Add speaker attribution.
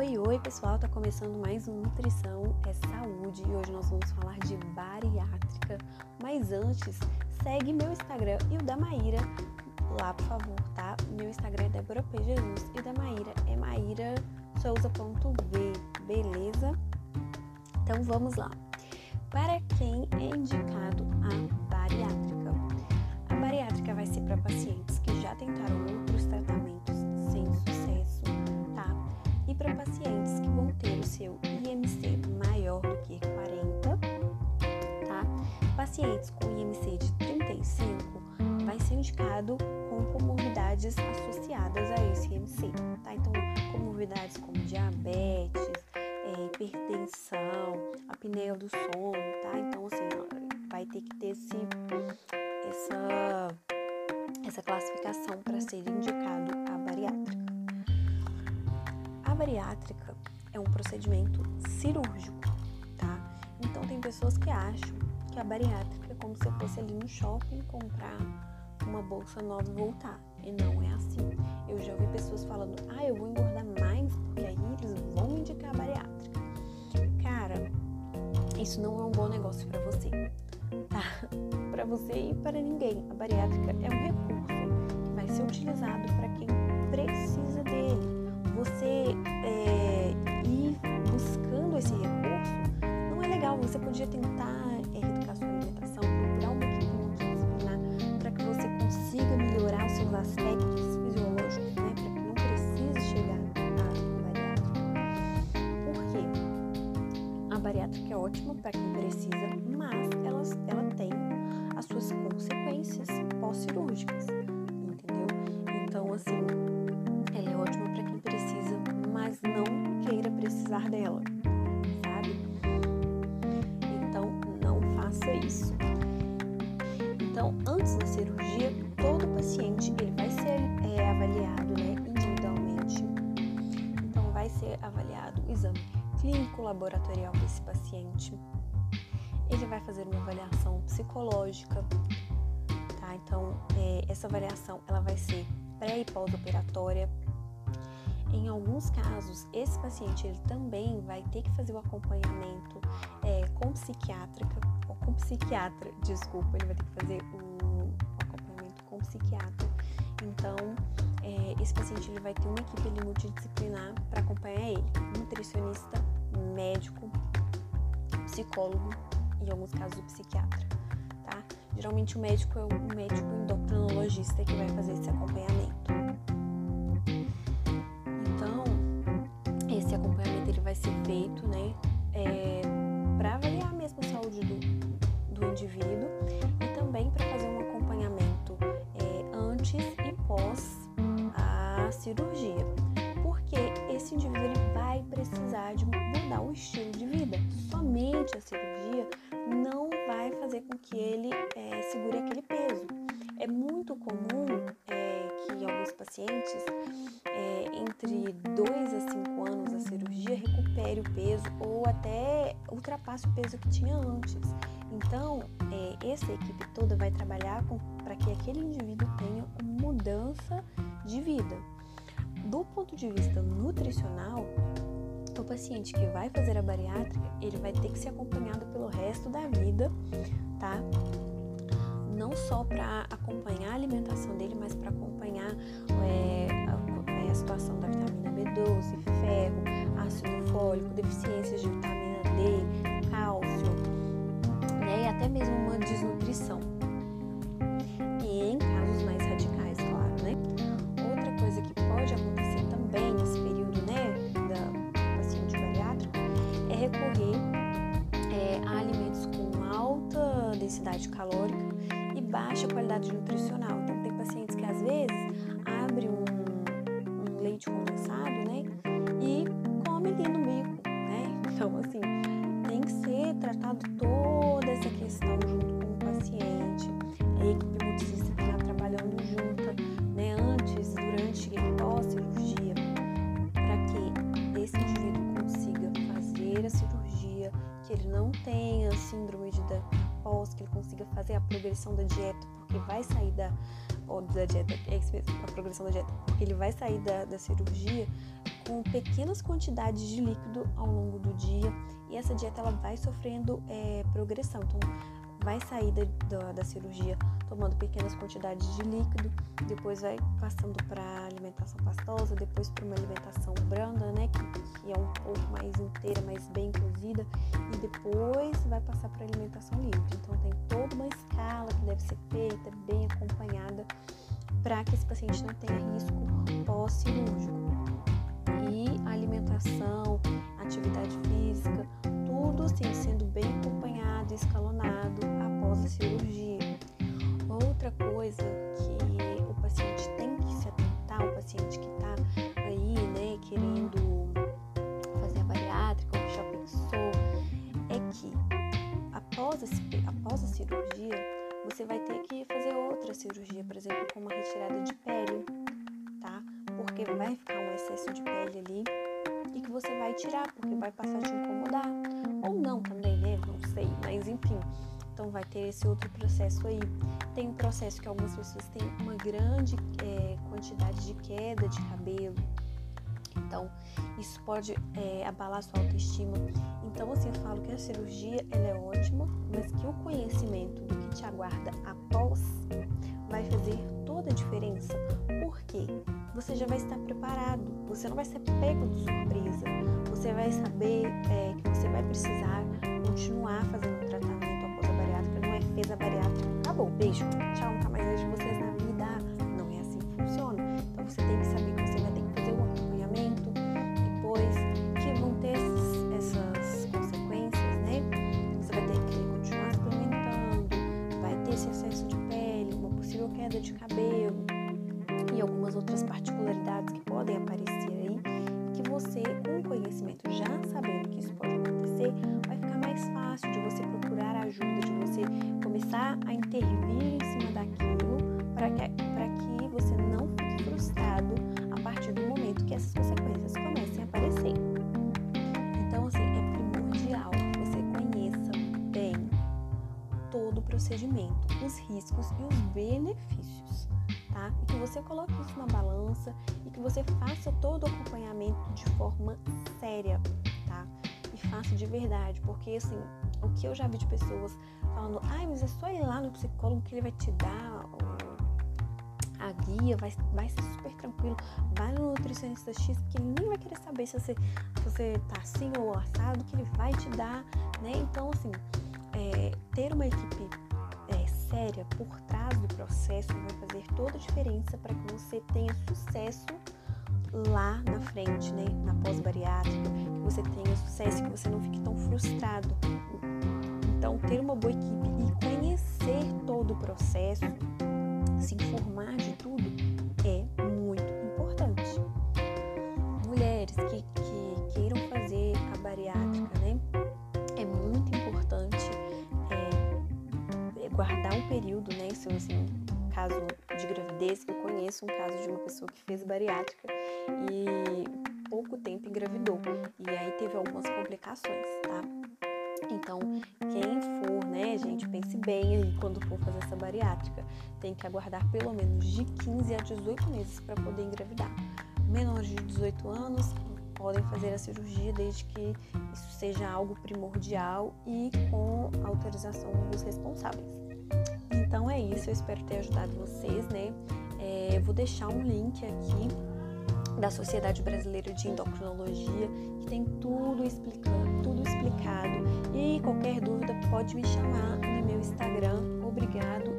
Speaker 1: Oi, oi pessoal, tá começando mais um Nutrição é Saúde e hoje nós vamos falar de bariátrica. Mas antes, segue meu Instagram e o da Maíra lá, por favor, tá? Meu Instagram é Débora P. Jesus e o da Maíra é maírasouza.v, beleza? Então vamos lá. Para quem é indicado a bariátrica? A bariátrica vai ser para pacientes que já tentaram outros tratamentos para pacientes que vão ter o seu IMC maior do que 40, tá? Pacientes com IMC de 35 vai ser indicado com comorbidades associadas a esse IMC, tá? Então, comorbidades como diabetes, é, hipertensão, apneia do sono, tá? Então, assim, vai ter que ter esse, essa, essa classificação para ser indicado a bariátrica. Bariátrica é um procedimento cirúrgico, tá? Então, tem pessoas que acham que a bariátrica é como se fosse ali no shopping comprar uma bolsa nova e voltar. E não é assim. Eu já ouvi pessoas falando, ah, eu vou engordar mais porque aí eles vão indicar a bariátrica. Cara, isso não é um bom negócio para você, tá? Para você e para ninguém. A bariátrica é um recurso que vai ser utilizado para quem precisa dele. Você é, ir buscando esse recurso não é legal. Você podia tentar é, reeducar sua alimentação, procurar uma equipe multidisciplinar para que você consiga melhorar os seus aspectos fisiológicos, né? Para que não precise chegar à bariátrica. Por quê? A bariátrica é ótima para quem precisa, precisar dela, sabe? Então, não faça isso. Então, antes da cirurgia, todo paciente ele vai ser é, avaliado né, individualmente. Então, vai ser avaliado o exame clínico laboratorial desse paciente. Ele vai fazer uma avaliação psicológica, tá? Então, é, essa avaliação ela vai ser pré e pós-operatória. Em alguns casos, esse paciente ele também vai ter que fazer o acompanhamento é, com psiquiátrica, ou com psiquiatra, desculpa, ele vai ter que fazer o acompanhamento com psiquiatra. Então, é, esse paciente ele vai ter uma equipe ali, multidisciplinar para acompanhar ele, nutricionista, médico, psicólogo e em alguns casos o psiquiatra, tá? Geralmente o médico é o médico endocrinologista que vai fazer esse acompanhamento. Acompanhamento ele vai ser feito, né, é, para avaliar mesmo a saúde do, do indivíduo e também para fazer um acompanhamento é, antes e pós a cirurgia, porque esse indivíduo ele vai precisar de mudar o estilo de vida. Somente a cirurgia não vai fazer com que ele é, segure aquele peso. É muito comum é, que alguns pacientes, entre 2 a 5 anos da cirurgia, recupere o peso ou até ultrapasse o peso que tinha antes. Então, é, essa equipe toda vai trabalhar para que aquele indivíduo tenha mudança de vida. Do ponto de vista nutricional, o paciente que vai fazer a bariátrica, ele vai ter que ser acompanhado pelo resto da vida, tá? Não só para acompanhar a alimentação dele, mas para acompanhar é, a, situação da vitamina B12, ferro, ácido fólico, deficiências de vitamina D, cálcio, né? E até mesmo uma desnutrição. E em casos mais radicais, claro, né? Outra coisa que pode acontecer também nesse período, né, da paciente bariátrico, é recorrer é, a alimentos com alta densidade calórica e baixa qualidade nutricional. Tratado toda síndrome de pós, que ele consiga fazer a progressão da dieta, porque vai sair da ou da dieta, é isso mesmo, a progressão da dieta, porque ele vai sair da, da cirurgia com pequenas quantidades de líquido ao longo do dia e essa dieta ela vai sofrendo é, progressão. Então, vai sair da, da, da, cirurgia tomando pequenas quantidades de líquido, depois vai passando para alimentação pastosa, depois para uma alimentação branda, né, que, que, é um pouco mais inteira, mais bem cozida, e depois vai passar para alimentação livre. Então tem toda uma escala que deve ser feita, bem acompanhada, para que esse paciente não tenha risco pós-cirúrgico. E alimentação, atividade física, tudo assim sendo bem acompanhado, escalonado após a cirurgia. Outra coisa que o paciente tem que se atentar, o paciente que está aí, né, querendo fazer a bariátrica ou que já pensou, é que após, esse, após a cirurgia, você vai ter que fazer outra cirurgia, por exemplo, com uma retirada de pele, tá? Porque vai ficar um excesso de pele ali e que você vai tirar, porque vai passar a te incomodar. Ou não também, né? Não sei, mas enfim. Então vai ter esse outro processo aí. Tem um processo que algumas pessoas têm uma grande é, quantidade de queda de cabelo. Então, isso pode é, abalar sua autoestima. Então, assim, eu falo que a cirurgia ela é ótima, mas que o conhecimento do que te aguarda após vai fazer toda a diferença. Por quê? Você já vai estar preparado, você não vai ser pego de surpresa, você vai saber é, que você vai precisar continuar fazendo o tratamento queda de cabelo e algumas outras particularidades que podem aparecer aí, que você, com o conhecimento, já sabendo que isso pode acontecer, vai ficar mais fácil de você procurar ajuda, de você começar a intervir em cima daquilo para que, que você não fique frustrado a partir do momento que essas consequências comecem a aparecer. Então, assim, é primordial que você conheça bem todo o procedimento, os riscos e os benefícios tá? E que você coloque isso na balança e que você faça todo o acompanhamento de forma séria, tá? E faça de verdade, porque assim, o que eu já vi de pessoas falando, ai, mas é só ir lá no psicólogo que ele vai te dar a guia, vai, vai ser super tranquilo. Vai no nutricionista X, que ele nem vai querer saber se você, se você tá assim ou assado, que ele vai te dar, né? Então, assim, é, ter uma equipe séria por trás do processo vai fazer toda a diferença para que você tenha sucesso lá na frente, né? Na pós-bariátrica, que você tenha sucesso, que você não fique tão frustrado. Então, ter uma boa equipe e conhecer todo o processo, se informar de tudo, é muito guardar um período, né? Isso, assim, caso de gravidez, eu conheço um caso de uma pessoa que fez bariátrica e pouco tempo engravidou. E aí teve algumas complicações, tá? Então, quem for, né, gente, pense bem aí quando for fazer essa bariátrica. Tem que aguardar pelo menos de 15 a 18 meses para poder engravidar. Menores de 18 anos podem fazer a cirurgia desde que isso seja algo primordial e com autorização dos responsáveis. Então é isso, eu espero ter ajudado vocês, né? É, vou deixar um link aqui da Sociedade Brasileira de Endocrinologia, que tem tudo explicando, tudo explicado. E qualquer dúvida pode me chamar no meu Instagram. Obrigado